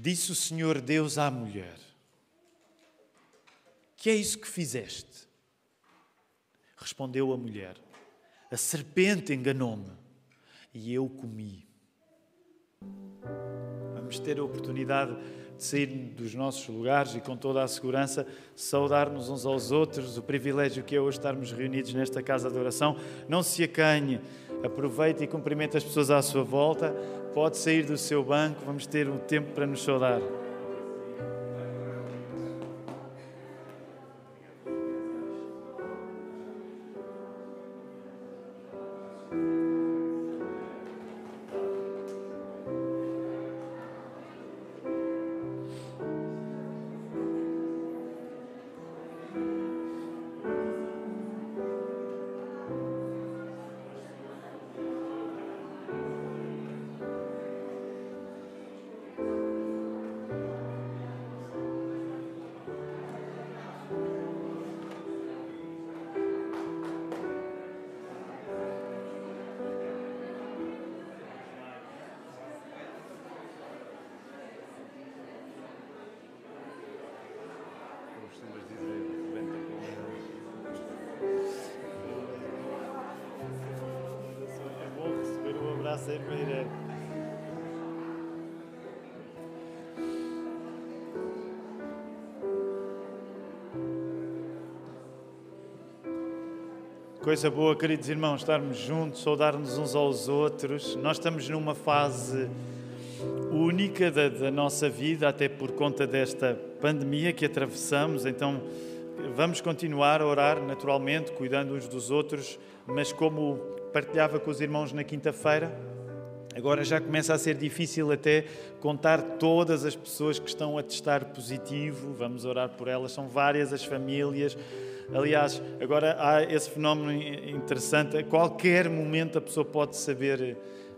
Disse o Senhor Deus à mulher: Que é isso que fizeste? Respondeu a mulher: A serpente enganou-me e eu comi. Vamos ter a oportunidade de sair dos nossos lugares e com toda a segurança saudar-nos uns aos outros, o privilégio que é hoje estarmos reunidos nesta casa de oração. Não se acanhe, aproveite e cumprimente as pessoas à sua volta. Pode sair do seu banco, vamos ter um tempo para nos saudar. Abraço aí, Meiré. Coisa boa, queridos irmãos, estarmos juntos, saudar-nos uns aos outros. Nós estamos numa fase única da, da nossa vida, até por conta desta pandemia que atravessamos, então vamos continuar a orar naturalmente, cuidando uns dos outros, mas como partilhava com os irmãos na quinta-feira, agora já começa a ser difícil até contar todas as pessoas que estão a testar positivo, vamos orar por elas, são várias as famílias. Aliás, agora há esse fenómeno interessante, a qualquer momento a pessoa pode saber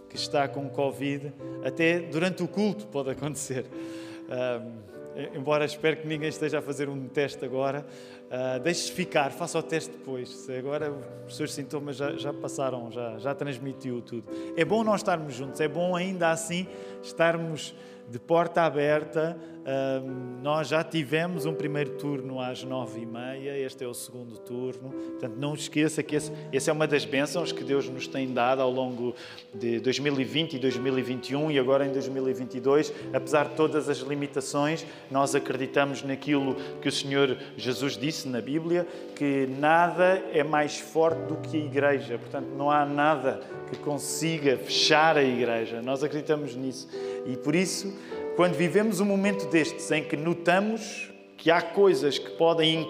que está com Covid, até durante o culto pode acontecer. Um, embora espero que ninguém esteja a fazer um teste agora, uh, deixe ficar, faça o teste depois. Se agora os seus sintomas já, já passaram, já, já transmitiu tudo. É bom nós estarmos juntos, é bom ainda assim estarmos de porta aberta. Nós já tivemos um primeiro turno às nove e meia, este é o segundo turno. Portanto, não esqueça que esse, esse é uma das bênçãos que Deus nos tem dado ao longo de 2020 e 2021 e agora em 2022. Apesar de todas as limitações, nós acreditamos naquilo que o Senhor Jesus disse na Bíblia, que nada é mais forte do que a igreja. Portanto, não há nada que consiga fechar a igreja. Nós acreditamos nisso. E por isso, quando vivemos um momento destes em que notamos que há coisas que podem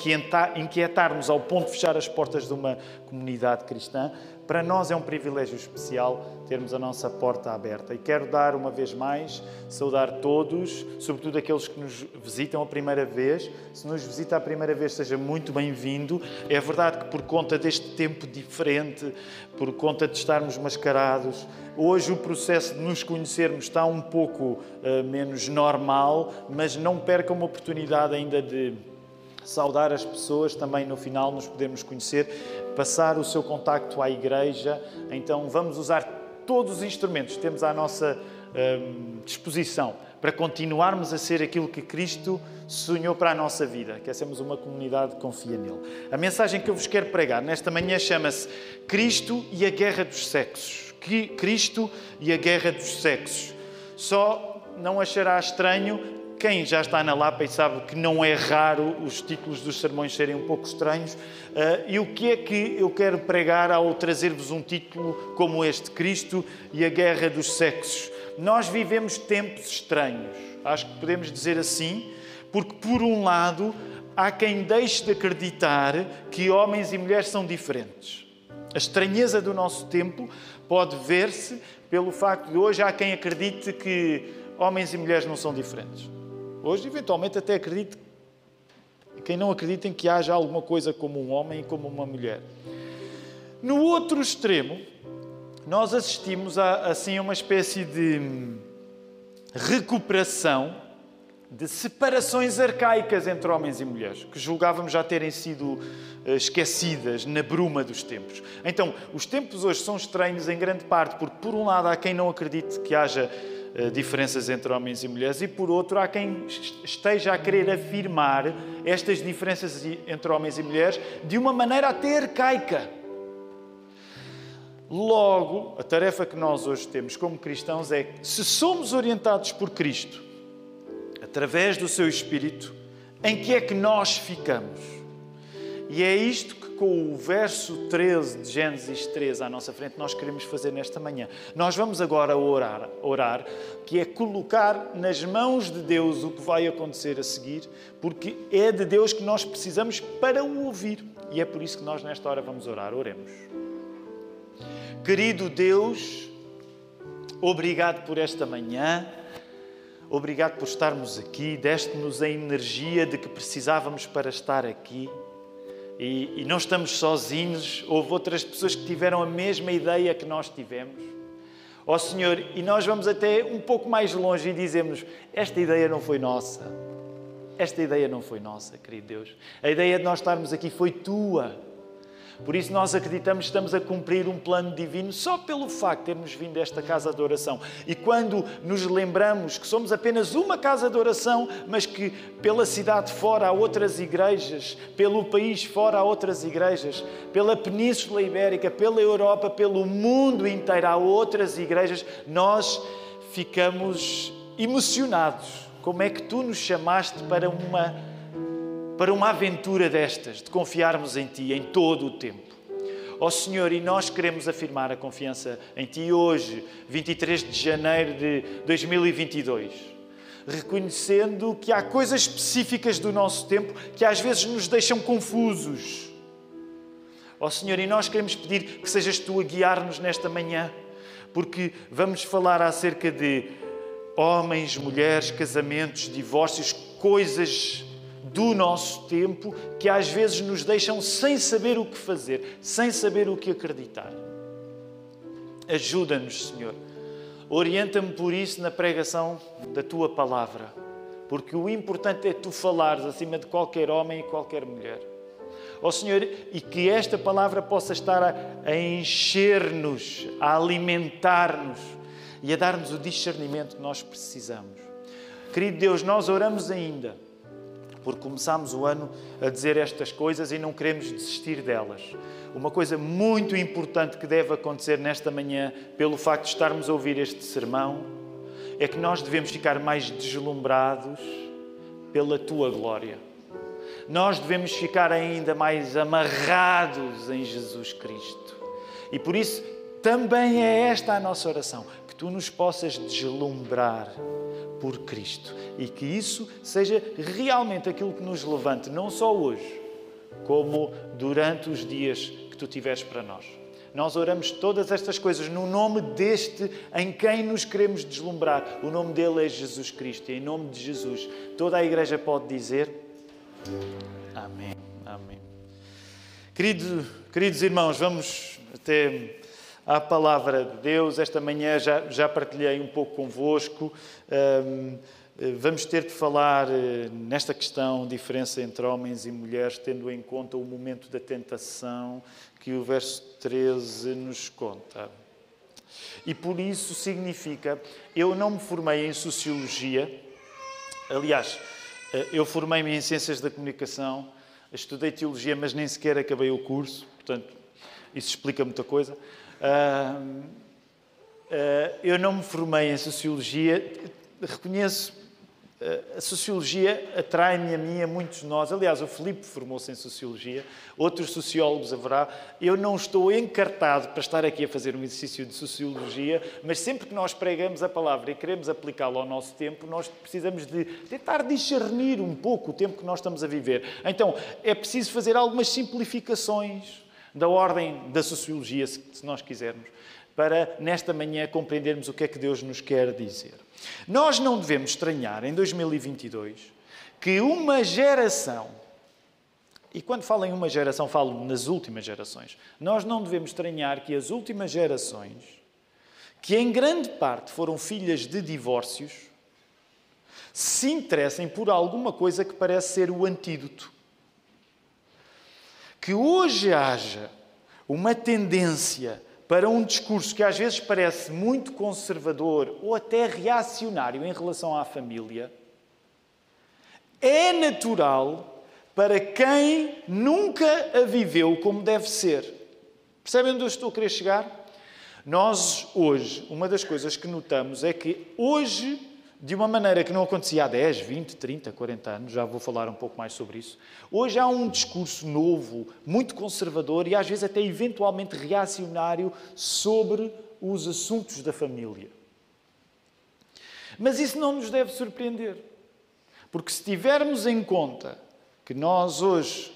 inquietar-nos ao ponto de fechar as portas de uma comunidade cristã, para nós é um privilégio especial termos a nossa porta aberta. E quero dar uma vez mais, saudar todos, sobretudo aqueles que nos visitam a primeira vez. Se nos visita a primeira vez, seja muito bem-vindo. É verdade que por conta deste tempo diferente, por conta de estarmos mascarados, hoje o processo de nos conhecermos está um pouco uh, menos normal, mas não perca uma oportunidade ainda de saudar as pessoas, também no final nos podemos conhecer, passar o seu contacto à igreja. Então vamos usar todos os instrumentos que temos à nossa hum, disposição para continuarmos a ser aquilo que Cristo sonhou para a nossa vida, que é sermos uma comunidade que confia nele. A mensagem que eu vos quero pregar nesta manhã chama-se Cristo e a Guerra dos Sexos. Cristo e a Guerra dos Sexos. Só não achará estranho quem já está na Lapa e sabe que não é raro os títulos dos sermões serem um pouco estranhos. Uh, e o que é que eu quero pregar ao trazer-vos um título como este, Cristo e a Guerra dos Sexos? Nós vivemos tempos estranhos, acho que podemos dizer assim, porque por um lado há quem deixe de acreditar que homens e mulheres são diferentes. A estranheza do nosso tempo pode ver-se pelo facto de hoje há quem acredite que homens e mulheres não são diferentes. Hoje, eventualmente, até acredito quem não acredita em que haja alguma coisa como um homem e como uma mulher. No outro extremo, nós assistimos a assim uma espécie de recuperação de separações arcaicas entre homens e mulheres, que julgávamos já terem sido eh, esquecidas na bruma dos tempos. Então, os tempos hoje são estranhos em grande parte porque, por um lado, há quem não acredite que haja diferenças entre homens e mulheres, e por outro, há quem esteja a querer afirmar estas diferenças entre homens e mulheres de uma maneira até arcaica. Logo, a tarefa que nós hoje temos como cristãos é: se somos orientados por Cristo, através do seu Espírito, em que é que nós ficamos? E é isto que, com o verso 13 de Gênesis 3 à nossa frente, nós queremos fazer nesta manhã. Nós vamos agora orar, orar, que é colocar nas mãos de Deus o que vai acontecer a seguir, porque é de Deus que nós precisamos para o ouvir. E é por isso que nós, nesta hora, vamos orar. Oremos. Querido Deus, obrigado por esta manhã. Obrigado por estarmos aqui, deste-nos a energia de que precisávamos para estar aqui. E, e, não estamos sozinhos, houve outras pessoas que tiveram a mesma ideia que nós tivemos. Ó oh, Senhor, e nós vamos até um pouco mais longe e dizemos: Esta ideia não foi nossa. Esta ideia não foi nossa, querido Deus. A ideia de nós estarmos aqui foi tua. Por isso nós acreditamos que estamos a cumprir um plano divino só pelo facto de termos vindo a esta casa de oração. E quando nos lembramos que somos apenas uma casa de oração, mas que pela cidade fora há outras igrejas, pelo país fora há outras igrejas, pela Península Ibérica, pela Europa, pelo mundo inteiro há outras igrejas, nós ficamos emocionados. Como é que tu nos chamaste para uma para uma aventura destas, de confiarmos em Ti em todo o tempo. Ó oh, Senhor, e nós queremos afirmar a confiança em Ti hoje, 23 de janeiro de 2022, reconhecendo que há coisas específicas do nosso tempo que às vezes nos deixam confusos. Ó oh, Senhor, e nós queremos pedir que sejas Tu a guiar-nos nesta manhã, porque vamos falar acerca de homens, mulheres, casamentos, divórcios, coisas do nosso tempo que às vezes nos deixam sem saber o que fazer, sem saber o que acreditar. Ajuda-nos, Senhor. Orienta-me por isso na pregação da tua palavra, porque o importante é tu falares acima de qualquer homem e qualquer mulher. Ó oh, Senhor, e que esta palavra possa estar a, a encher-nos, a alimentar-nos e a dar-nos o discernimento que nós precisamos. Querido Deus, nós oramos ainda porque começámos o ano a dizer estas coisas e não queremos desistir delas. Uma coisa muito importante que deve acontecer nesta manhã, pelo facto de estarmos a ouvir este sermão, é que nós devemos ficar mais deslumbrados pela tua glória. Nós devemos ficar ainda mais amarrados em Jesus Cristo. E por isso também é esta a nossa oração, tu nos possas deslumbrar por Cristo e que isso seja realmente aquilo que nos levante, não só hoje, como durante os dias que tu tiveres para nós. Nós oramos todas estas coisas no nome deste em quem nos queremos deslumbrar. O nome dele é Jesus Cristo. E em nome de Jesus, toda a igreja pode dizer: Amém. Amém. Querido, queridos irmãos, vamos até à palavra de Deus. Esta manhã já, já partilhei um pouco convosco. Um, vamos ter de falar eh, nesta questão, diferença entre homens e mulheres, tendo em conta o momento da tentação que o verso 13 nos conta. E por isso significa, eu não me formei em sociologia, aliás, eh, eu formei-me em ciências da comunicação, estudei teologia, mas nem sequer acabei o curso, portanto, isso explica muita coisa. Uh, uh, eu não me formei em sociologia, reconheço, uh, a sociologia atrai-me a mim, a muitos de nós. Aliás, o Filipe formou-se em sociologia, outros sociólogos haverá. Eu não estou encartado para estar aqui a fazer um exercício de sociologia, mas sempre que nós pregamos a palavra e queremos aplicá-la ao nosso tempo, nós precisamos de tentar discernir um pouco o tempo que nós estamos a viver. Então, é preciso fazer algumas simplificações da ordem da sociologia, se nós quisermos, para nesta manhã compreendermos o que é que Deus nos quer dizer. Nós não devemos estranhar em 2022 que uma geração, e quando falo em uma geração, falo nas últimas gerações, nós não devemos estranhar que as últimas gerações, que em grande parte foram filhas de divórcios, se interessem por alguma coisa que parece ser o antídoto que hoje haja uma tendência para um discurso que às vezes parece muito conservador ou até reacionário em relação à família, é natural para quem nunca a viveu como deve ser. Percebem onde eu estou a querer chegar? Nós, hoje, uma das coisas que notamos é que hoje de uma maneira que não acontecia há 10, 20, 30, 40 anos, já vou falar um pouco mais sobre isso. Hoje há um discurso novo, muito conservador e às vezes até eventualmente reacionário sobre os assuntos da família. Mas isso não nos deve surpreender, porque se tivermos em conta que nós hoje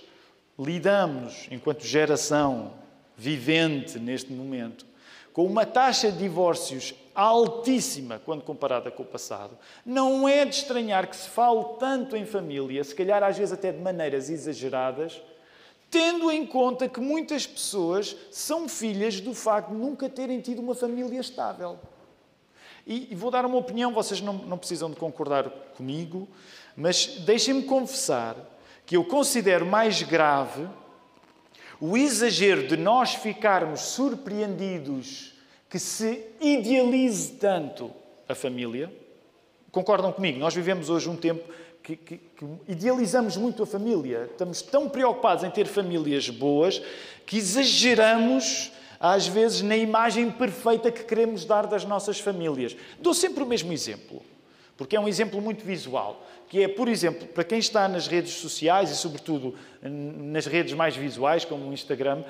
lidamos, enquanto geração vivente neste momento, com uma taxa de divórcios altíssima quando comparada com o passado, não é de estranhar que se fale tanto em família, se calhar às vezes até de maneiras exageradas, tendo em conta que muitas pessoas são filhas do facto de nunca terem tido uma família estável. E, vou dar uma opinião, vocês não, não precisam de concordar comigo, mas deixem-me confessar que eu considero mais grave o exagero de nós ficarmos surpreendidos que se idealize tanto a família. Concordam comigo? Nós vivemos hoje um tempo que, que, que, idealizamos muito a família. Estamos tão preocupados em ter famílias boas que exageramos, às vezes, na imagem perfeita que queremos dar das nossas famílias. Dou sempre o mesmo exemplo, porque é um exemplo muito visual que é, por exemplo, para quem está nas redes sociais e, sobretudo, nas redes mais visuais, como o Instagram,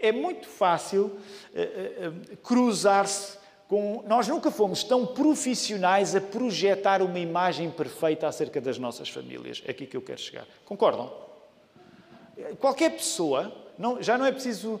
é muito fácil eh, eh, eh, cruzar-se com. Nós nunca fomos tão profissionais a projetar uma imagem perfeita acerca das nossas famílias. É aqui que eu quero chegar. Concordam? Qualquer pessoa, não, já não é preciso.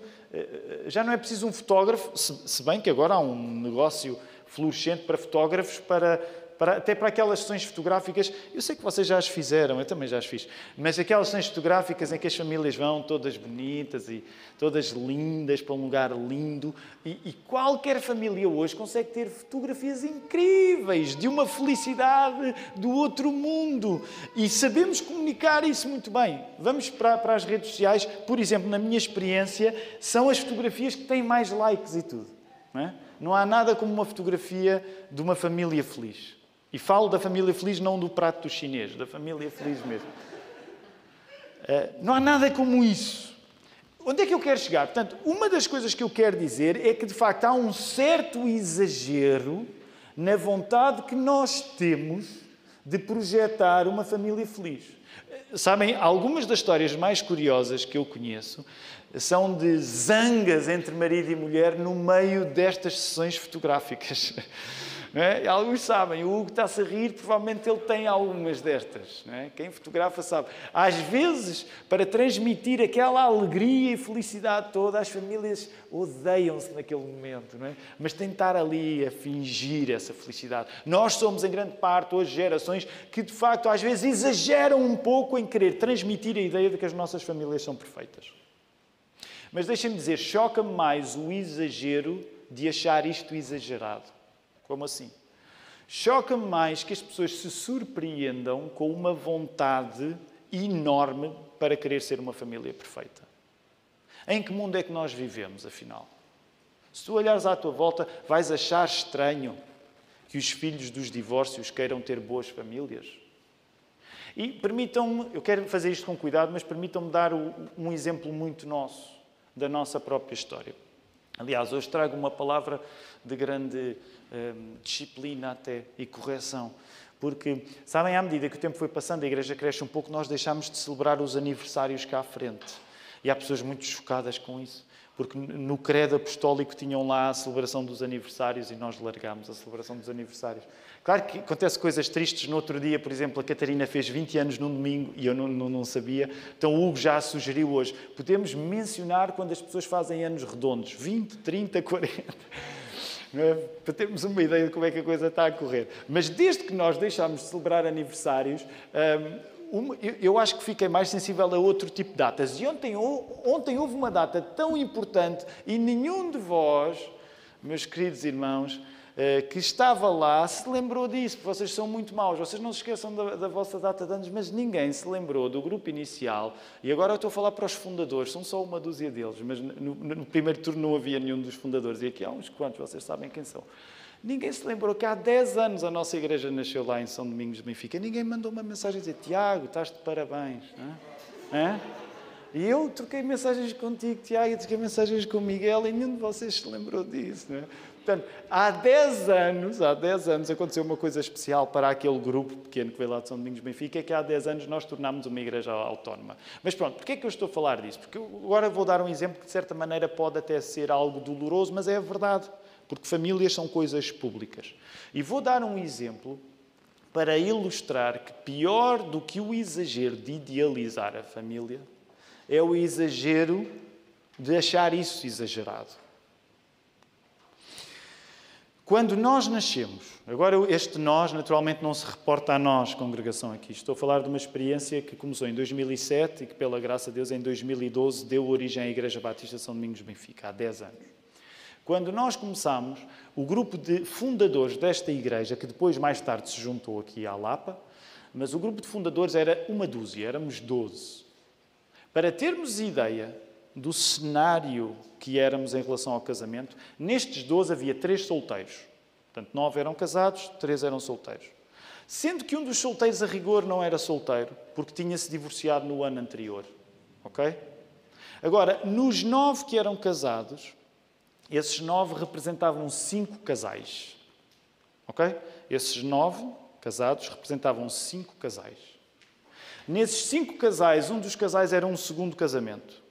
Já não é preciso um fotógrafo, se bem que agora há um negócio fluorescente para fotógrafos para para, até para aquelas sessões fotográficas, eu sei que vocês já as fizeram, eu também já as fiz, mas aquelas sessões fotográficas em que as famílias vão todas bonitas e todas lindas para um lugar lindo, e, e qualquer família hoje consegue ter fotografias incríveis de uma felicidade do outro mundo e sabemos comunicar isso muito bem. Vamos para, para as redes sociais, por exemplo, na minha experiência, são as fotografias que têm mais likes e tudo. Não, é? não há nada como uma fotografia de uma família feliz. E falo da família feliz, não do prato do chinês, da família feliz mesmo. Uh, não há nada como isso. Onde é que eu quero chegar? Portanto, uma das coisas que eu quero dizer é que, de facto, há um certo exagero na vontade que nós temos de projetar uma família feliz. Sabem, algumas das histórias mais curiosas que eu conheço são de zangas entre marido e mulher no meio destas sessões fotográficas. É? Alguns sabem, o Hugo está-se a rir, provavelmente ele tem algumas destas. É? Quem fotografa sabe. Às vezes, para transmitir aquela alegria e felicidade toda, as famílias odeiam-se naquele momento, é? mas estar ali a fingir essa felicidade. Nós somos, em grande parte, hoje, gerações que, de facto, às vezes exageram um pouco em querer transmitir a ideia de que as nossas famílias são perfeitas. Mas deixem-me dizer, choca-me mais o exagero de achar isto exagerado. Como assim? Choca-me mais que as pessoas se surpreendam com uma vontade enorme para querer ser uma família perfeita. Em que mundo é que nós vivemos, afinal? Se tu olhares à tua volta, vais achar estranho que os filhos dos divórcios queiram ter boas famílias. E permitam-me, eu quero fazer isto com cuidado, mas permitam-me dar um exemplo muito nosso, da nossa própria história. Aliás, hoje trago uma palavra de grande Hum, disciplina até e correção. Porque, sabem, à medida que o tempo foi passando, a igreja cresce um pouco, nós deixámos de celebrar os aniversários cá à frente. E há pessoas muito chocadas com isso. Porque no credo apostólico tinham lá a celebração dos aniversários e nós largámos a celebração dos aniversários. Claro que acontece coisas tristes. No outro dia, por exemplo, a Catarina fez 20 anos num domingo e eu não, não, não sabia. Então o Hugo já sugeriu hoje. Podemos mencionar quando as pessoas fazem anos redondos. 20, 30, 40 é? para termos uma ideia de como é que a coisa está a correr. Mas desde que nós deixámos de celebrar aniversários, hum, eu acho que fiquei mais sensível a outro tipo de datas. E ontem, ontem houve uma data tão importante e nenhum de vós, meus queridos irmãos, eh, que estava lá se lembrou disso, vocês são muito maus, vocês não se esqueçam da, da, vossa data de anos, mas ninguém se lembrou do grupo inicial, e agora eu estou a falar para os fundadores, são só uma dúzia deles, mas no, no primeiro turno não havia nenhum dos fundadores, e aqui há uns quantos, vocês sabem quem são. Ninguém se lembrou que há 10 anos a nossa igreja nasceu lá em São Domingos de Benfica. Ninguém mandou uma mensagem a dizer: Tiago, estás de parabéns. É? E eu troquei mensagens contigo, Tiago, e troquei mensagens com o Miguel, e nenhum de vocês se lembrou disso. É? Portanto, há 10 anos, há 10 anos aconteceu uma coisa especial para aquele grupo pequeno que veio lá de São Domingos Benfica, é que há 10 anos nós tornámos uma igreja autónoma. Mas pronto, porquê é que eu estou a falar disso? Porque agora vou dar um exemplo que de certa maneira pode até ser algo doloroso, mas é a verdade. Porque famílias são coisas públicas. E vou dar um exemplo para ilustrar que pior do que o exagero de idealizar a família é o exagero de achar isso exagerado. Quando nós nascemos, agora este nós naturalmente não se reporta a nós, congregação aqui. Estou a falar de uma experiência que começou em 2007 e que, pela graça de Deus, em 2012 deu origem à Igreja Batista São Domingos Benfica, há 10 anos. Quando nós começamos, o grupo de fundadores desta igreja, que depois mais tarde se juntou aqui à Lapa, mas o grupo de fundadores era uma dúzia, éramos 12. Para termos ideia, do cenário que éramos em relação ao casamento, nestes 12 havia três solteiros. Portanto, nove eram casados, três eram solteiros. Sendo que um dos solteiros, a rigor, não era solteiro, porque tinha-se divorciado no ano anterior. Ok? Agora, nos nove que eram casados, esses nove representavam cinco casais. Ok? Esses nove casados representavam cinco casais. Nesses cinco casais, um dos casais era um segundo casamento.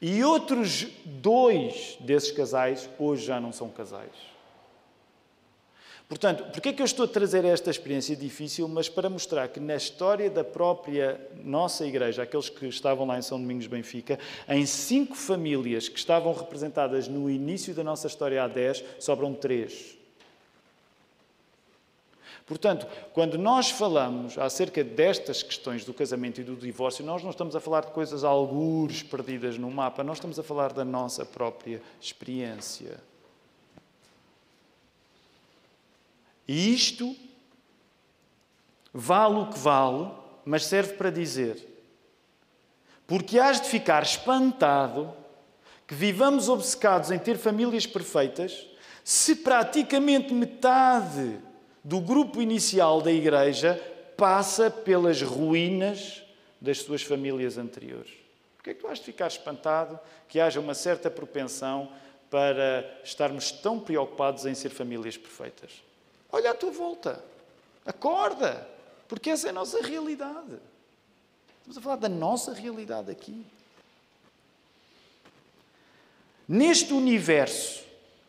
E outros dois desses casais hoje já não são casais. Portanto, porquê é que eu estou a trazer esta experiência difícil? Mas para mostrar que na história da própria nossa igreja, aqueles que estavam lá em São Domingos Benfica, em cinco famílias que estavam representadas no início da nossa história há dez, sobram três. Portanto, quando nós falamos acerca destas questões do casamento e do divórcio, nós não estamos a falar de coisas algures perdidas no mapa, nós estamos a falar da nossa própria experiência. E isto vale o que vale, mas serve para dizer: porque has de ficar espantado que vivamos obcecados em ter famílias perfeitas, se praticamente metade do grupo inicial da igreja passa pelas ruínas das suas famílias anteriores. Porquê é que tu has de ficar espantado que haja uma certa propensão para estarmos tão preocupados em ser famílias perfeitas? Olha à tua volta. Acorda. Porque essa é a nossa realidade. Estamos a falar da nossa realidade aqui. Neste universo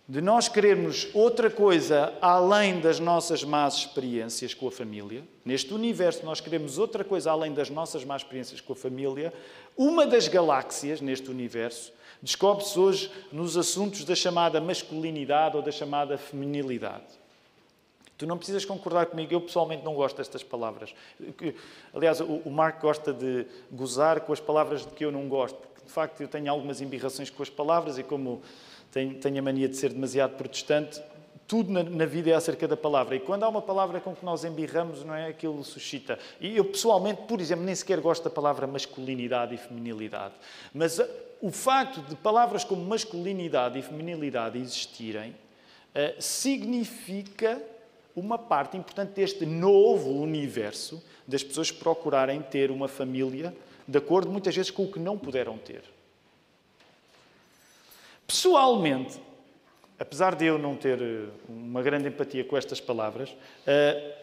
de nós querermos outra coisa além das nossas más experiências com a família, neste universo nós queremos outra coisa além das nossas más experiências com a família, uma das galáxias neste universo descobre-se hoje nos assuntos da chamada masculinidade ou da chamada feminilidade. Tu não precisas concordar comigo, eu pessoalmente não gosto destas palavras. Aliás, o Marco gosta de gozar com as palavras de que eu não gosto, porque de facto eu tenho algumas embirrações com as palavras e como tenho, a mania de ser demasiado protestante. Tudo na, vida é acerca da palavra. E quando há uma palavra com que nós embirramos, não é? Aquilo suscita. E eu, pessoalmente, por exemplo, nem sequer gosto da palavra masculinidade e feminilidade. Mas uh, o facto de palavras como masculinidade e feminilidade existirem uh, significa uma parte importante deste novo universo das pessoas procurarem ter uma família de acordo muitas vezes com o que não puderam ter. Pessoalmente, apesar de eu não ter eh, uma grande empatia com estas palavras, uh,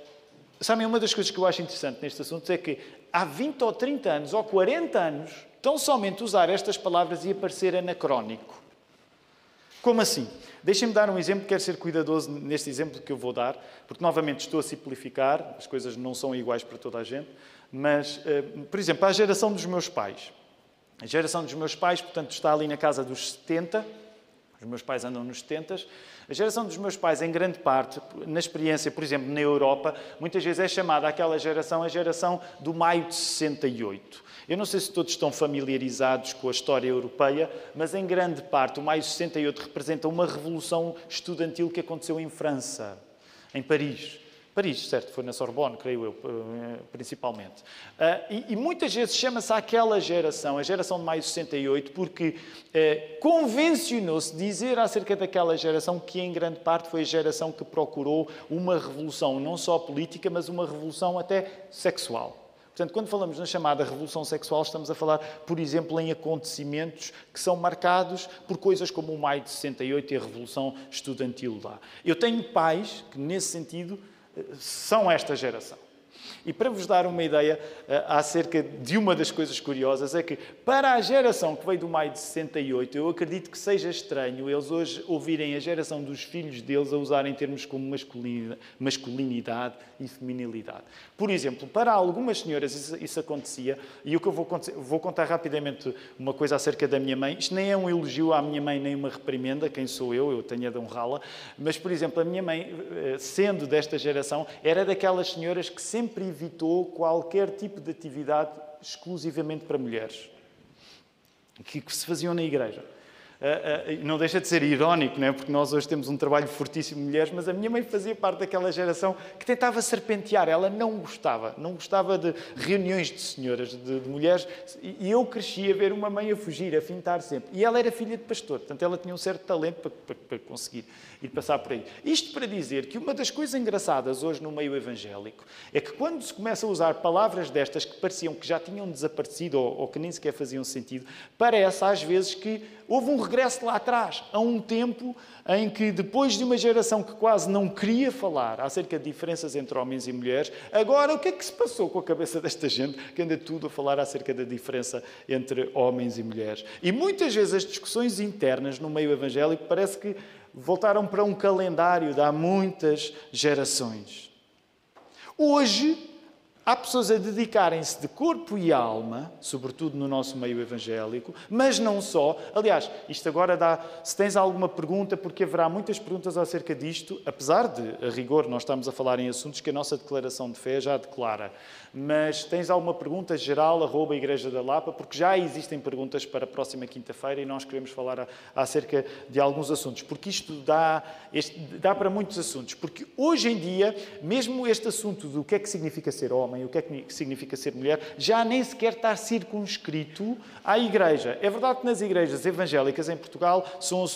sabem, uma das coisas que eu acho interessante neste assunto é que há 20 ou 30 anos ou 40 anos, tão somente usar estas palavras ia parecer anacrónico. Como assim? Deixem-me dar um exemplo, quero ser cuidadoso neste exemplo que eu vou dar, porque novamente estou a simplificar, as coisas não são iguais para toda a gente, mas, uh, por exemplo, a geração dos meus pais. A geração dos meus pais, portanto, está ali na casa dos 70. Os meus pais andam nos 70. A geração dos meus pais, em grande parte, na experiência, por exemplo, na Europa, muitas vezes é chamada aquela geração a geração do maio de 68. Eu não sei se todos estão familiarizados com a história europeia, mas em grande parte o maio de 68 representa uma revolução estudantil que aconteceu em França, em Paris. Paris, certo, foi na Sorbonne, creio eu, eh, principalmente. Uh, e, e, muitas vezes chama-se aquela geração, a geração de maio de 68, porque uh, convencionou-se dizer acerca daquela geração que, em grande parte, foi a geração que procurou uma revolução, não só política, mas uma revolução até sexual. Portanto, quando falamos na chamada revolução sexual, estamos a falar, por exemplo, em acontecimentos que são marcados por coisas como o maio de 68 e a revolução estudantil lá. Eu tenho pais que, nesse sentido, são esta geração. E para vos dar uma ideia uh, acerca de uma das coisas curiosas, é que para a geração que veio do maio de 68, eu acredito que seja estranho eles hoje ouvirem a geração dos filhos deles a usarem termos como masculinidade e feminilidade. Por exemplo, para algumas senhoras isso, isso acontecia, e o que eu vou, vou, contar rapidamente uma coisa acerca da minha mãe. Isto nem é um elogio à minha mãe, nem uma reprimenda, quem sou eu, eu tenho a de honrá-la. Mas, por exemplo, a minha mãe, eh, sendo desta geração, era daquelas senhoras que sempre evitou qualquer tipo de atividade exclusivamente para mulheres, que, que se faziam na igreja. Uh, uh, não deixa de ser irónico, não é? porque nós hoje temos um trabalho fortíssimo de mulheres, mas a minha mãe fazia parte daquela geração que tentava serpentear. Ela não gostava, não gostava de reuniões de senhoras, de, de mulheres, e eu cresci a ver uma mãe a fugir, a fintar sempre. E ela era filha de pastor, portanto ela tinha um certo talento para, para, para conseguir ir passar por aí. Isto para dizer que uma das coisas engraçadas hoje no meio evangélico é que quando se começa a usar palavras destas que pareciam que já tinham desaparecido ou, ou que nem sequer faziam sentido, parece às vezes que houve um regresso lá atrás, a um tempo em que, depois de uma geração que quase não queria falar acerca de diferenças entre homens e mulheres, agora o que é que se passou com a cabeça desta gente que anda tudo a falar acerca da diferença entre homens e mulheres? E muitas vezes as discussões internas no meio evangélico parece que voltaram para um calendário de há muitas gerações. Hoje, Há pessoas a dedicarem-se de corpo e alma, sobretudo no nosso meio evangélico, mas não só. Aliás, isto agora dá. Se tens alguma pergunta, porque haverá muitas perguntas acerca disto, apesar de, a rigor, nós estamos a falar em assuntos que a nossa declaração de fé já declara. Mas tens alguma pergunta geral, arroba Igreja da Lapa, porque já existem perguntas para a próxima quinta-feira e nós queremos falar acerca de alguns assuntos, porque isto dá, este, dá para muitos assuntos. Porque hoje em dia, mesmo este assunto do que é que significa ser homem, o que é que significa ser mulher, já nem sequer está circunscrito à igreja. É verdade que nas igrejas evangélicas em Portugal, são, uh,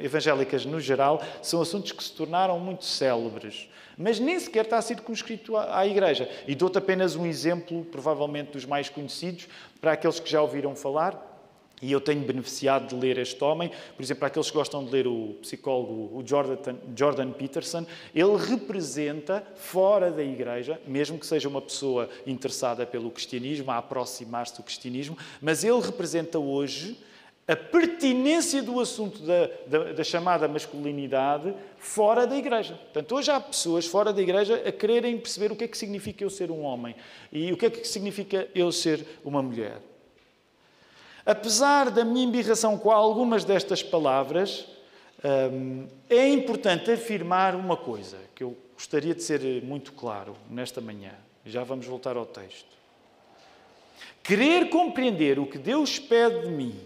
evangélicas no geral, são assuntos que se tornaram muito célebres mas nem sequer está circunscrito à, Igreja. E dou-te apenas um exemplo, provavelmente dos mais conhecidos, para aqueles que já ouviram falar. E eu tenho beneficiado de ler este homem, por exemplo, para aqueles que gostam de ler o psicólogo Jordan Peterson, ele representa fora da igreja, mesmo que seja uma pessoa interessada pelo cristianismo, a aproximar-se do cristianismo, mas ele representa hoje a pertinência do assunto da, da, da, chamada masculinidade fora da igreja. Portanto, hoje há pessoas fora da igreja a quererem perceber o que é que significa eu ser um homem e o que é que significa eu ser uma mulher. Apesar da minha embirração com algumas destas palavras, hum, é importante afirmar uma coisa que eu gostaria de ser muito claro nesta manhã. Já vamos voltar ao texto. Querer compreender o que Deus pede de mim,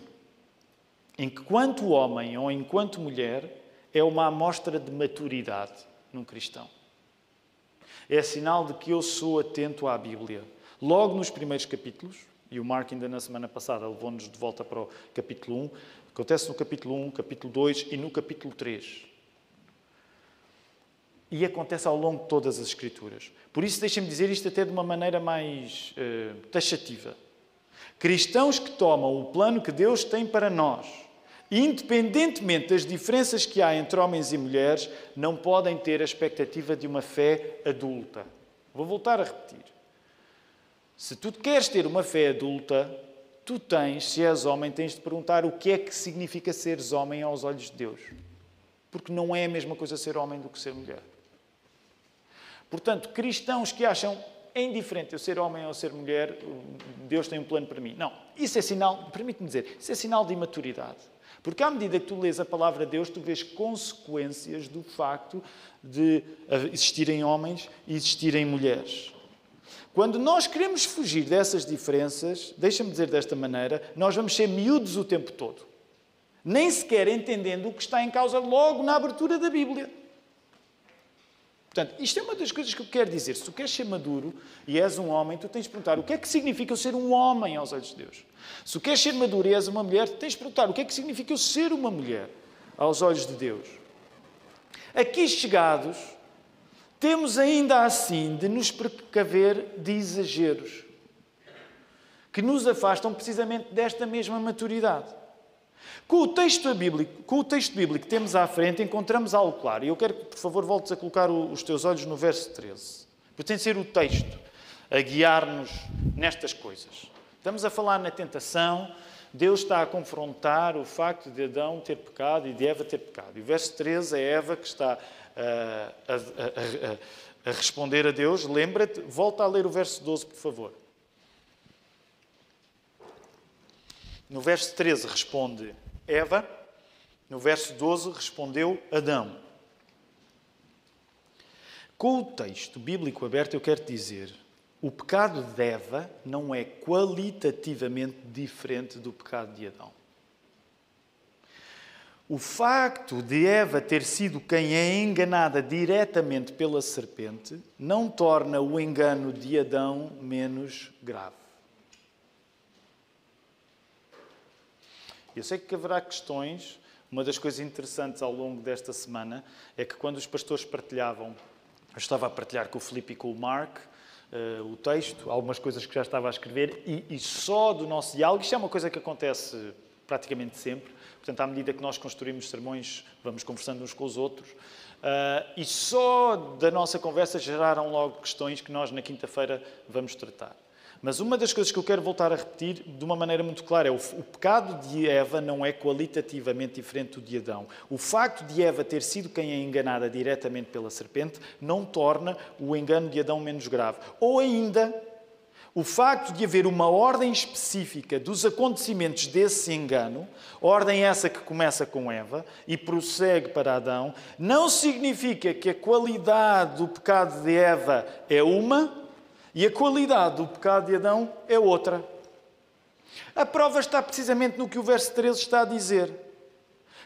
enquanto homem ou enquanto mulher, é uma amostra de maturidade num cristão. É sinal de que eu sou atento à Bíblia. Logo nos primeiros capítulos, e o Mark, ainda na semana passada, levou-nos de volta para o capítulo 1. Acontece no capítulo 1, capítulo 2 e no capítulo 3. E acontece ao longo de todas as Escrituras. Por isso, deixem-me dizer isto até de uma maneira mais uh, taxativa. Cristãos que tomam o plano que Deus tem para nós, independentemente das diferenças que há entre homens e mulheres, não podem ter a expectativa de uma fé adulta. Vou voltar a repetir. Se tu queres ter uma fé adulta, tu tens, se és homem, tens de perguntar o que é que significa seres homem aos olhos de Deus. Porque não é a mesma coisa ser homem do que ser mulher. Portanto, cristãos que acham é indiferente eu ser homem ou ser mulher, Deus tem um plano para mim. Não, isso é sinal, permite-me dizer, isso é sinal de imaturidade. Porque à medida que tu lês a palavra de Deus, tu vês consequências do facto de existirem homens e existirem mulheres. Quando nós queremos fugir dessas diferenças, deixa-me dizer desta maneira, nós vamos ser miúdos o tempo todo. Nem sequer entendendo o que está em causa logo na abertura da Bíblia. Portanto, isto é uma das coisas que eu quero dizer. Se tu queres ser maduro e és um homem, tu tens de perguntar o que é que significa eu ser um homem aos olhos de Deus. Se tu queres ser maduro e és uma mulher, tens de perguntar o que é que significa eu ser uma mulher aos olhos de Deus. Aqui chegados, temos ainda assim de nos precaver de exageros que nos afastam precisamente desta mesma maturidade. Com o texto bíblico, com o texto bíblico que temos à frente, encontramos algo claro. E eu quero que, por favor, voltes a colocar os teus olhos no verso 13. Porque tem de ser o texto a guiar-nos nestas coisas. Estamos a falar na tentação, Deus está a confrontar o facto de Adão ter pecado e de Eva ter pecado. E o verso 13 é Eva que está a, a, a, a responder a Deus. Lembra-te, volta a ler o verso 12, por favor. No verso 13 responde Eva, no verso 12 respondeu Adão. Com o texto bíblico aberto, eu quero dizer o pecado de Eva não é qualitativamente diferente do pecado de Adão. O facto de Eva ter sido quem é enganada diretamente pela serpente não torna o engano de Adão menos grave. Eu sei que haverá questões. Uma das coisas interessantes ao longo desta semana é que quando os pastores partilhavam, eu estava a partilhar com o Filipe e com o Mark, uh, o texto, algumas coisas que já estava a escrever, e, e, só do nosso diálogo, isto é uma coisa que acontece praticamente sempre, portanto, à medida que nós construímos sermões, vamos conversando uns com os outros, uh, e só da nossa conversa geraram logo questões que nós na quinta-feira vamos tratar. Mas uma das coisas que eu quero voltar a repetir de uma maneira muito clara é o, o pecado de Eva não é qualitativamente diferente do de Adão. O facto de Eva ter sido quem é enganada diretamente pela serpente não torna o engano de Adão menos grave. Ou ainda, o facto de haver uma ordem específica dos acontecimentos desse engano, ordem essa que começa com Eva e prossegue para Adão, não significa que a qualidade do pecado de Eva é uma e a qualidade do pecado de Adão é outra. A prova está precisamente no que o verso 13 está a dizer.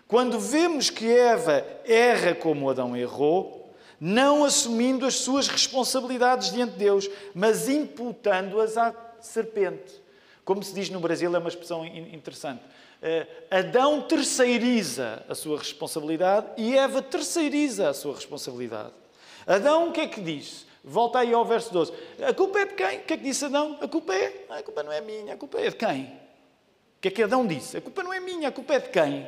Quando vemos que Eva erra como Adão errou, não assumindo as suas responsabilidades diante de Deus, mas imputando-as à serpente. Como se diz no Brasil, é uma expressão interessante. Eh, Adão terceiriza a sua responsabilidade e Eva terceiriza a sua responsabilidade. Adão o que é que diz? Volta aí ao verso 12. A culpa é de quem? O que é que disse Adão? A culpa é. A culpa não é minha, a culpa é de quem? O que é que Adão disse? A culpa não é minha, a culpa é de quem?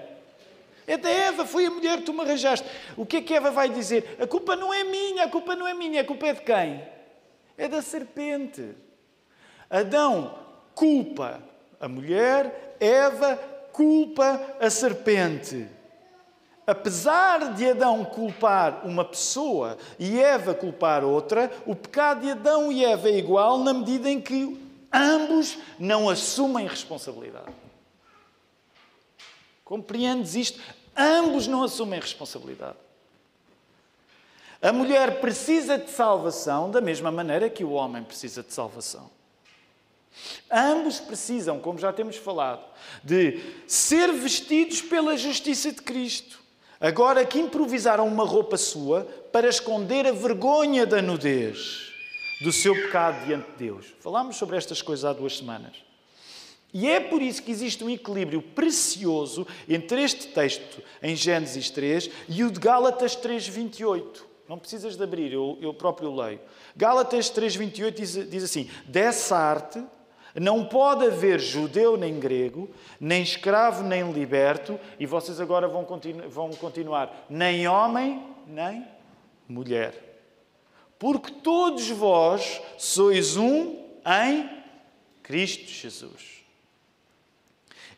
É da Eva, foi a mulher que tu me arranjaste. O que é que Eva vai dizer? A culpa não é minha, a culpa não é minha, a culpa é de quem? É da serpente. Adão culpa a mulher, Eva culpa a serpente. Apesar de Adão culpar uma pessoa e Eva culpar outra, o pecado de Adão e Eva é igual na medida em que ambos não assumem responsabilidade. Compreendes isto? Ambos não assumem responsabilidade. A mulher precisa de salvação da mesma maneira que o homem precisa de salvação. Ambos precisam, como já temos falado, de ser vestidos pela justiça de Cristo. Agora que improvisaram uma roupa sua para esconder a vergonha da nudez do seu pecado diante de Deus. Falámos sobre estas coisas há duas semanas. E é por isso que existe um equilíbrio precioso entre este texto em Gênesis 3 e o de Gálatas 3:28. Não precisas de abrir, eu, eu próprio leio. Gálatas 3:28 diz, diz assim: Dessa arte não pode haver judeu nem grego, nem escravo nem liberto, e vocês agora vão, continu vão continuar, nem homem nem mulher. Porque todos vós sois um em Cristo Jesus.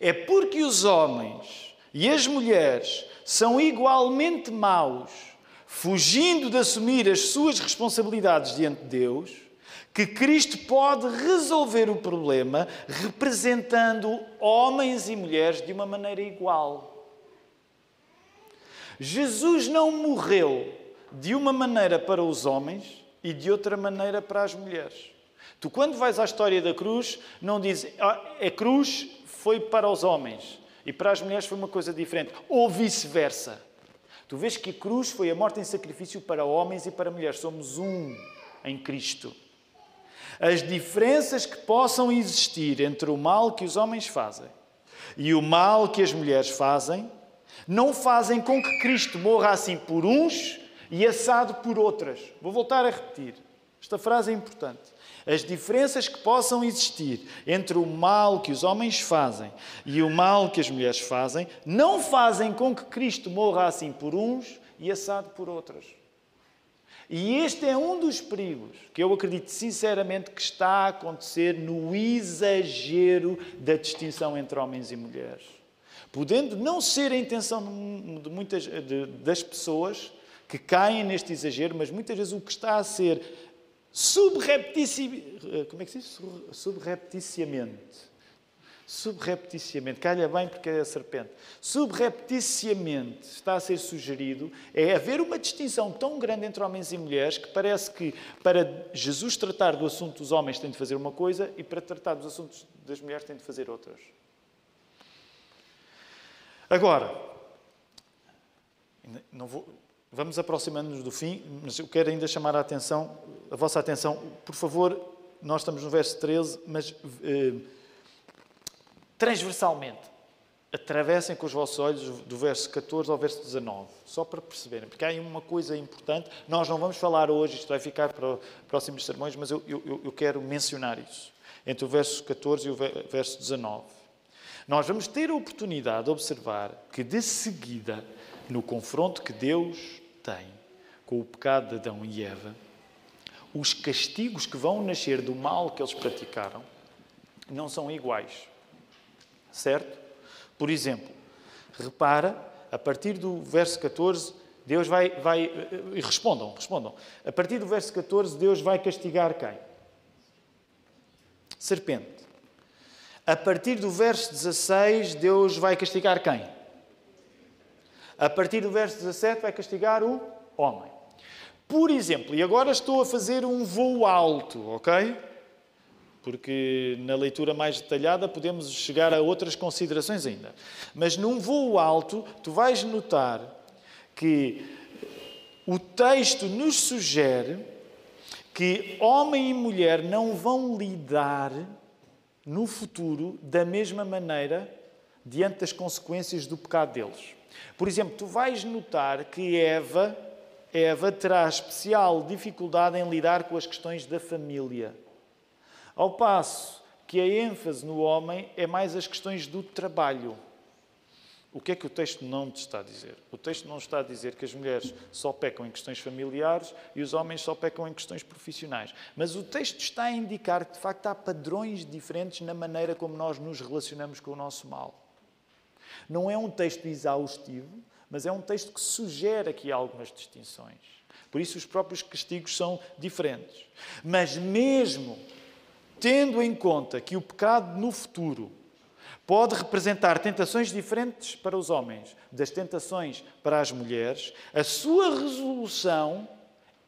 É porque os homens e as mulheres são igualmente maus, fugindo de assumir as suas responsabilidades diante de Deus que Cristo pode resolver o problema representando homens e mulheres de uma maneira igual. Jesus não morreu de uma maneira para os homens e de outra maneira para as mulheres. Tu, quando vais à história da cruz, não dizes ah, a cruz foi para os homens e para as mulheres foi uma coisa diferente, ou vice-versa. Tu vês que a cruz foi a morte em sacrifício para homens e para mulheres. Somos um em Cristo. As diferenças que possam existir entre o mal que os homens fazem e o mal que as mulheres fazem não fazem com que Cristo morra assim por uns e assado por outras. Vou voltar a repetir. Esta frase é importante. As diferenças que possam existir entre o mal que os homens fazem e o mal que as mulheres fazem não fazem com que Cristo morra assim por uns e assado por outras. E este é um dos perigos que eu acredito sinceramente que está a acontecer no exagero da distinção entre homens e mulheres. Podendo não ser a intenção de muitas de, das pessoas que caem neste exagero, mas muitas vezes o que está a ser subrepticiamente, como é que se diz? Subrepticiamente. Subrepticiamente, calha bem porque é a serpente. Subrepticiamente está a ser sugerido é haver uma distinção tão grande entre homens e mulheres que parece que para Jesus tratar do assunto dos homens tem de fazer uma coisa e para tratar dos assuntos das mulheres tem de fazer outras. Agora, não vou, vamos aproximando-nos do fim, mas eu quero ainda chamar a atenção, a vossa atenção. Por favor, nós estamos no verso 13, mas eh, transversalmente, atravessem com os vossos olhos do verso 14 ao verso 19, só para perceberem, porque há aí uma coisa importante. Nós não vamos falar hoje, isto vai ficar para próximos sermões, mas eu, eu, eu quero mencionar isso. Entre o verso 14 e o verso 19. Nós vamos ter a oportunidade de observar que, de seguida, no confronto que Deus tem com o pecado de Adão e Eva, os castigos que vão nascer do mal que eles praticaram não são iguais. Certo? Por exemplo, repara, a partir do verso 14, Deus vai. vai e respondam, respondam. A partir do verso 14, Deus vai castigar quem? Serpente. A partir do verso 16, Deus vai castigar quem? A partir do verso 17, vai castigar o homem. Por exemplo, e agora estou a fazer um voo alto, ok? Porque na leitura mais detalhada podemos chegar a outras considerações ainda. Mas num voo alto, tu vais notar que o texto nos sugere que homem e mulher não vão lidar no futuro da mesma maneira diante das consequências do pecado deles. Por exemplo, tu vais notar que Eva, Eva terá especial dificuldade em lidar com as questões da família. Ao passo que a ênfase no homem é mais as questões do trabalho. O que é que o texto não te está a dizer? O texto não está a dizer que as mulheres só pecam em questões familiares e os homens só pecam em questões profissionais. Mas o texto está a indicar que, de facto, há padrões diferentes na maneira como nós nos relacionamos com o nosso mal. Não é um texto exaustivo, mas é um texto que sugere aqui algumas distinções. Por isso, os próprios castigos são diferentes. Mas, mesmo tendo em conta que o pecado no futuro pode representar tentações diferentes para os homens das tentações para as mulheres, a sua resolução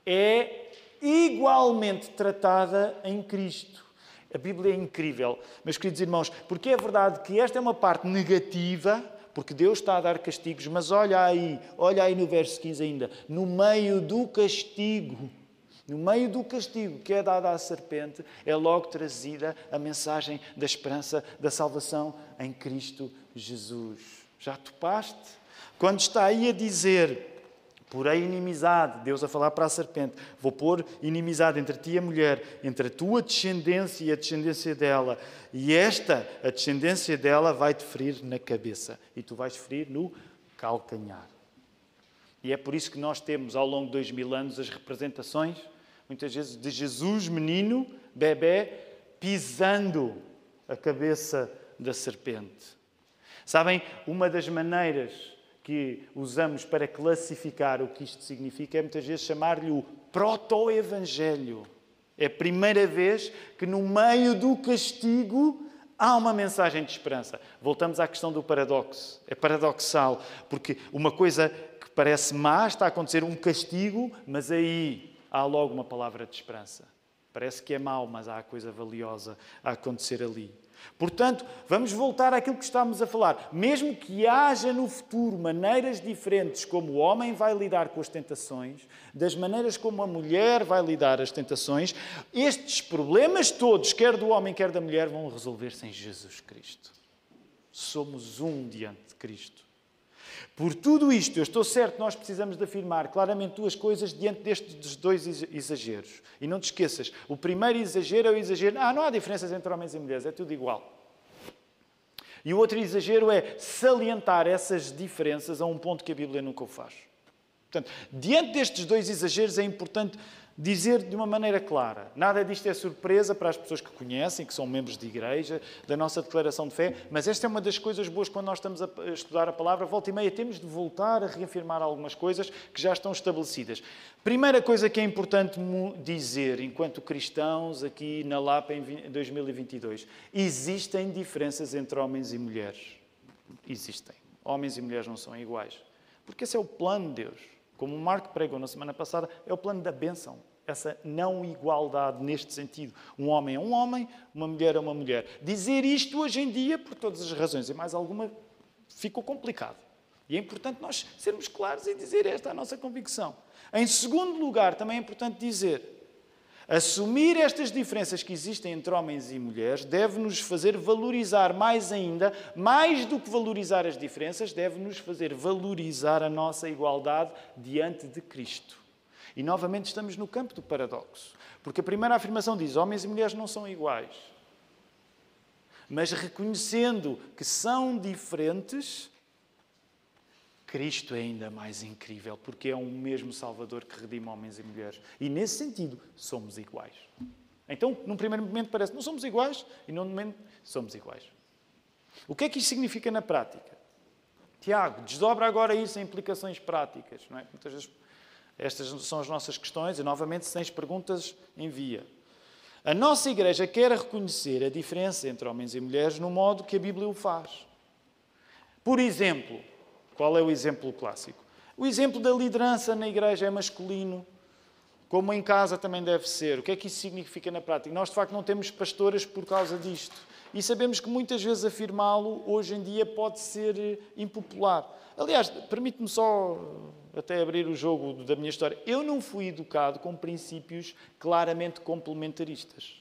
é igualmente tratada em Cristo. A Bíblia é incrível, meus queridos irmãos, porque é verdade que esta é uma parte negativa, porque Deus está a dar castigos, mas olha aí, olha aí no verso 15 ainda, no meio do castigo no meio do castigo que é dado à serpente, é logo trazida a mensagem da esperança, da salvação em Cristo Jesus. Já topaste? Quando está aí a dizer, porém inimizade, Deus a falar para a serpente, vou pôr inimizade entre ti e a mulher, entre a tua descendência e a descendência dela, e esta, a descendência dela, vai-te ferir na cabeça, e tu vais ferir no calcanhar. E é por isso que nós temos, ao longo de dois mil anos, as representações muitas vezes de Jesus, menino, bebê, pisando a cabeça da serpente. Sabem, uma das maneiras que usamos para classificar o que isto significa é muitas vezes chamar-lhe o proto-evangelho. É a primeira vez que no meio do castigo há uma mensagem de esperança. Voltamos à questão do paradoxo. É paradoxal, porque uma coisa que parece má, está a acontecer um castigo, mas aí há logo uma palavra de esperança. Parece que é mau, mas há coisa valiosa a acontecer ali. Portanto, vamos voltar àquilo que estávamos a falar. Mesmo que haja no futuro maneiras diferentes como o homem vai lidar com as tentações, das maneiras como a mulher vai lidar as tentações, estes problemas todos, quer do homem, quer da mulher, vão resolver-se em Jesus Cristo. Somos um diante de Cristo. Por tudo isto, eu estou certo nós precisamos de afirmar claramente duas coisas diante destes dois exageros. E não te esqueças, o primeiro exagero é o exagero, ah, não há diferenças entre homens e mulheres, é tudo igual. E o outro exagero é salientar essas diferenças a um ponto que a Bíblia nunca o faz. Portanto, diante destes dois exageros é importante dizer de uma maneira clara. Nada disto é surpresa para as pessoas que conhecem, que são membros de igreja, da nossa declaração de fé, mas esta é uma das coisas boas quando nós estamos a estudar a palavra. Volta e meia temos de voltar a reafirmar algumas coisas que já estão estabelecidas. Primeira coisa que é importante dizer, enquanto cristãos aqui na Lapa em 2022, existem diferenças entre homens e mulheres. Existem. Homens e mulheres não são iguais. Porque esse é o plano de Deus. Como o Marco pregou na semana passada, é o plano da bênção essa não igualdade neste sentido. Um homem é um homem, uma mulher é uma mulher. Dizer isto hoje em dia, por todas as razões e mais alguma, ficou complicado. E é importante nós sermos claros e dizer esta é a nossa convicção. Em segundo lugar, também é importante dizer, assumir estas diferenças que existem entre homens e mulheres deve-nos fazer valorizar mais ainda, mais do que valorizar as diferenças, deve-nos fazer valorizar a nossa igualdade diante de Cristo. E novamente estamos no campo do paradoxo. Porque a primeira afirmação diz: homens e mulheres não são iguais. Mas reconhecendo que são diferentes, Cristo é ainda mais incrível, porque é um mesmo Salvador que redime homens e mulheres. E nesse sentido, somos iguais. Então, num primeiro momento parece não somos iguais, e num momento somos iguais. O que é que isto significa na prática? Tiago, desdobra agora isso em implicações práticas. Não é? Muitas vezes estas são as nossas questões e, novamente, se tens perguntas, envia. A nossa Igreja quer reconhecer a diferença entre homens e mulheres no modo que a Bíblia o faz. Por exemplo, qual é o exemplo clássico? O exemplo da liderança na Igreja é masculino, como em casa também deve ser. O que é que isso significa na prática? Nós, de facto, não temos pastoras por causa disto. E sabemos que muitas vezes afirmá-lo hoje em dia pode ser impopular. Aliás, permite-me só até abrir o jogo da minha história, eu não fui educado com princípios claramente complementaristas.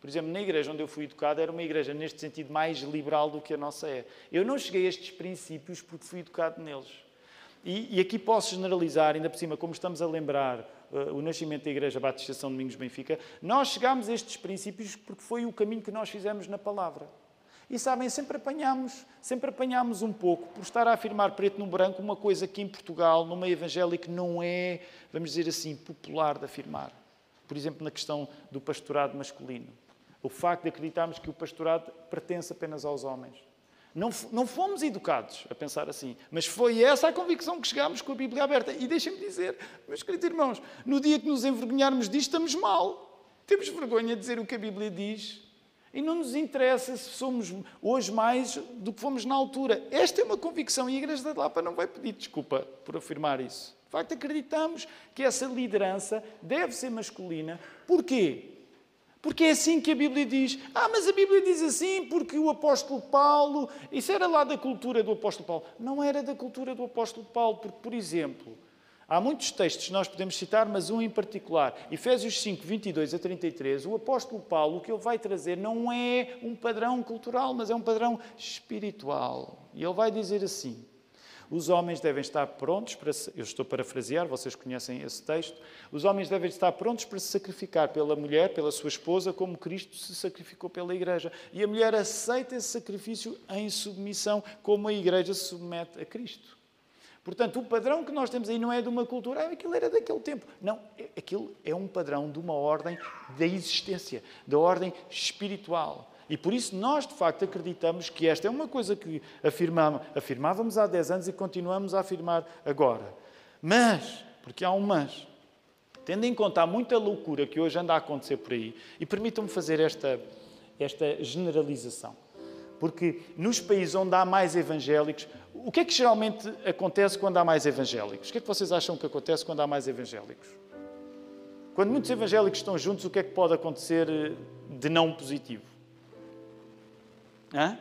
Por exemplo, na igreja onde eu fui educado era uma igreja neste sentido mais liberal do que a nossa é. Eu não cheguei a estes princípios porque fui educado neles. E, e aqui posso generalizar, ainda por cima, como estamos a lembrar uh, o nascimento da Igreja Batista São Domingos Benfica, nós chegámos a estes princípios porque foi o caminho que nós fizemos na palavra. E sabem, sempre apanhamos, sempre apanhamos um pouco por estar a afirmar preto no branco uma coisa que em Portugal, no meio evangélico, não é, vamos dizer assim, popular de afirmar. Por exemplo, na questão do pastorado masculino. O facto de acreditarmos que o pastorado pertence apenas aos homens. Não, não fomos educados a pensar assim, mas foi essa a convicção que chegámos com a Bíblia aberta. E deixem-me dizer, meus queridos irmãos, no dia que nos envergonharmos disto, estamos mal. Temos vergonha de dizer o que a Bíblia diz e não nos interessa se somos hoje mais do que fomos na altura. Esta é uma convicção e a Igreja da Lapa não vai pedir desculpa por afirmar isso. De facto, acreditamos que essa liderança deve ser masculina. Porquê? Porque é assim que a Bíblia diz. Ah, mas a Bíblia diz assim porque o apóstolo Paulo. Isso era lá da cultura do apóstolo Paulo. Não era da cultura do apóstolo Paulo, porque, por exemplo, Há muitos textos que nós podemos citar, mas um em particular, Efésios 5, 22 a 33, o apóstolo Paulo, o que ele vai trazer não é um padrão cultural, mas é um padrão espiritual. E ele vai dizer assim: os homens devem estar prontos para. Eu estou parafrasear, vocês conhecem esse texto. Os homens devem estar prontos para se sacrificar pela mulher, pela sua esposa, como Cristo se sacrificou pela igreja. E a mulher aceita esse sacrifício em submissão, como a igreja se submete a Cristo. Portanto, o padrão que nós temos aí não é de uma cultura, ah, aquilo era daquele tempo. Não, é, aquilo é um padrão de uma ordem da existência, da ordem espiritual. E por isso nós, de facto, acreditamos que esta é uma coisa que afirmávamos há 10 anos e continuamos a afirmar agora. Mas, porque há um mas, tendo em conta a muita loucura que hoje anda a acontecer por aí, e permitam-me fazer esta, esta generalização. Porque nos países onde há mais evangélicos, o que é que geralmente acontece quando há mais evangélicos? O que é que vocês acham que acontece quando há mais evangélicos? Quando muitos evangélicos estão juntos, o que é que pode acontecer eh, de não positivo? Hã?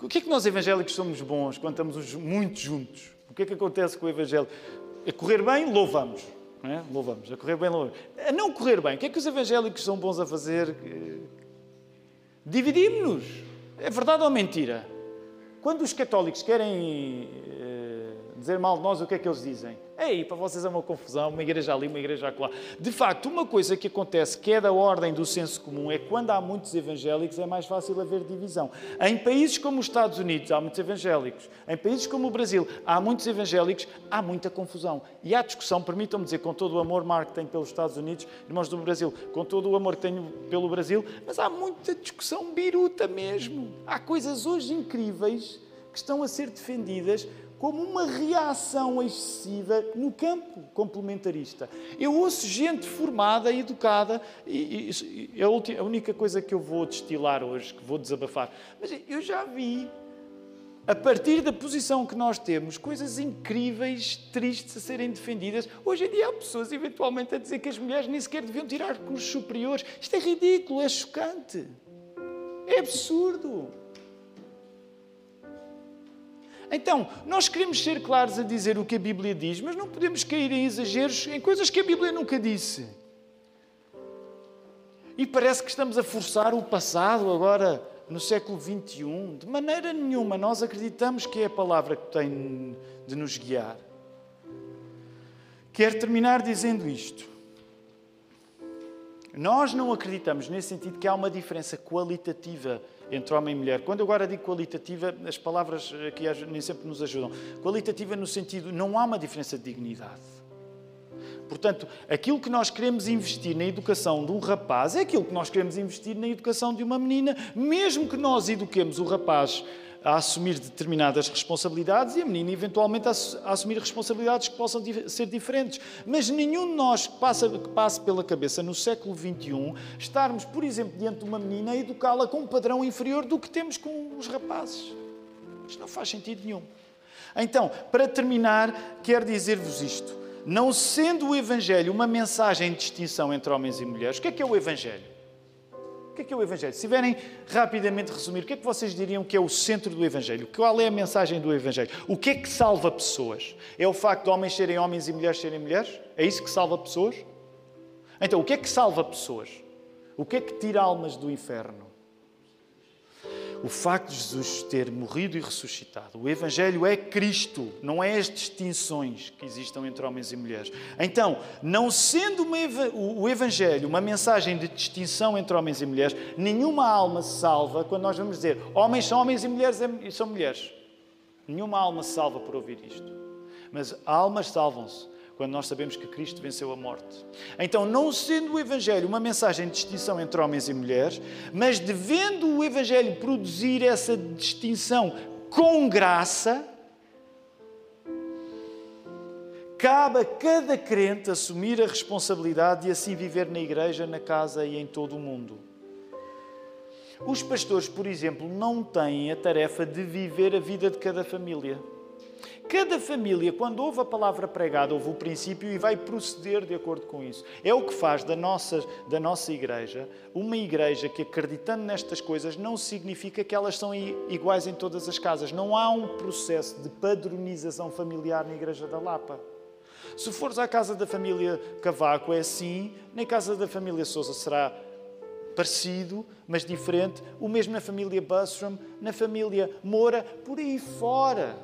O que é que nós evangélicos somos bons quando estamos muito juntos? O que é que acontece com o evangelho? A correr bem, louvamos. Não é? Louvamos. A correr bem, louvamos. A não correr bem, o que é que os evangélicos são bons a fazer? Dividimos-nos. É verdade ou mentira? Quando os católicos querem dizer mal de nós, o que é que eles dizem? Ei, para vocês é uma confusão, uma igreja ali, uma igreja acolá. De facto, uma coisa que acontece, que é da ordem do senso comum, é que quando há muitos evangélicos é mais fácil haver divisão. Em países como os Estados Unidos há muitos evangélicos. Em países como o Brasil há muitos evangélicos, há muita confusão. E há discussão, permitam-me dizer, com todo o amor, Marco, que tenho pelos Estados Unidos, irmãos do Brasil, com todo o amor que tenho pelo Brasil, mas há muita discussão biruta mesmo. Há coisas hoje incríveis que estão a ser defendidas como uma reação excessiva no campo complementarista. Eu ouço gente formada, educada, e, e, e a, a única coisa que eu vou destilar hoje, que vou desabafar, mas eu já vi, a partir da posição que nós temos, coisas incríveis, tristes a serem defendidas. Hoje em dia há pessoas, eventualmente, a dizer que as mulheres nem sequer deviam tirar cursos superiores. Isto é ridículo, é chocante. É absurdo. Então, nós queremos ser claros a dizer o que a Bíblia diz, mas não podemos cair em exageros em coisas que a Bíblia nunca disse. E parece que estamos a forçar o passado agora no século XXI. De maneira nenhuma, nós acreditamos que é a palavra que tem de nos guiar. Quero terminar dizendo isto. Nós não acreditamos nesse sentido que há uma diferença qualitativa entre homem e mulher. Quando eu agora digo qualitativa, as palavras aqui nem sempre nos ajudam. Qualitativa no sentido, não há uma diferença de dignidade. Portanto, aquilo que nós queremos investir na educação de um rapaz é aquilo que nós queremos investir na educação de uma menina, mesmo que nós eduquemos o rapaz a assumir determinadas responsabilidades e a menina eventualmente a, assumir responsabilidades que possam ser diferentes. Mas nenhum de nós que, passa, que passe pela cabeça no século XXI estarmos, por exemplo, diante de uma menina a educá-la com um padrão inferior do que temos com os rapazes. Isto não faz sentido nenhum. Então, para terminar, quero dizer-vos isto. Não sendo o Evangelho uma mensagem de distinção entre homens e mulheres, o que é que é o Evangelho? Que é que é o Evangelho? Se tiverem rapidamente resumir, o que é que vocês diriam que é o centro do Evangelho? Qual é a mensagem do Evangelho? O que é que salva pessoas? É o facto de homens serem homens e mulheres serem mulheres? É isso que salva pessoas? Então, o que é que salva pessoas? O que é que tira almas do inferno? O facto de Jesus ter morrido e ressuscitado. O Evangelho é Cristo, não é as distinções que existam entre homens e mulheres. Então, não sendo uma, o Evangelho uma mensagem de distinção entre homens e mulheres, nenhuma alma se salva quando nós vamos dizer homens são homens e mulheres são mulheres. Nenhuma alma se salva por ouvir isto. Mas almas salvam-se quando nós sabemos que Cristo venceu a morte. Então, não sendo o Evangelho uma mensagem de distinção entre homens e mulheres, mas devendo o Evangelho produzir essa distinção com graça, cabe a cada crente assumir a responsabilidade e assim viver na igreja, na casa e em todo o mundo. Os pastores, por exemplo, não têm a tarefa de viver a vida de cada família. Cada família, quando ouve a palavra pregada, ouve o princípio e vai proceder de acordo com isso. É o que faz da nossa, da nossa igreja uma igreja que, acreditando nestas coisas, não significa que elas são iguais em todas as casas. Não há um processo de padronização familiar na Igreja da Lapa. Se fores à casa da família Cavaco, é assim, na casa da família Souza será parecido, mas diferente. O mesmo na família Busram, na família Moura, por aí fora.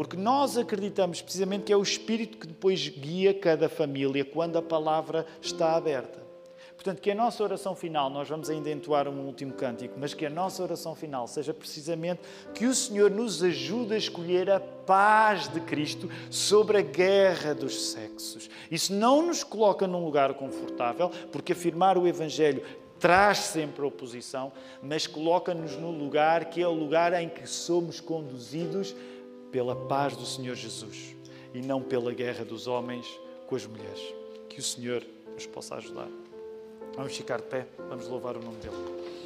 Porque nós acreditamos precisamente que é o Espírito que depois guia cada família quando a palavra está aberta. Portanto, que a nossa oração final, nós vamos ainda entoar um último cântico, mas que a nossa oração final seja precisamente que o Senhor nos ajude a escolher a paz de Cristo sobre a guerra dos sexos. Isso não nos coloca num lugar confortável, porque afirmar o Evangelho traz sempre oposição, mas coloca-nos no lugar que é o lugar em que somos conduzidos pela paz do Senhor Jesus e não pela guerra dos homens com as mulheres. Que o Senhor nos possa ajudar. Vamos ficar de pé, vamos louvar o nome dEle.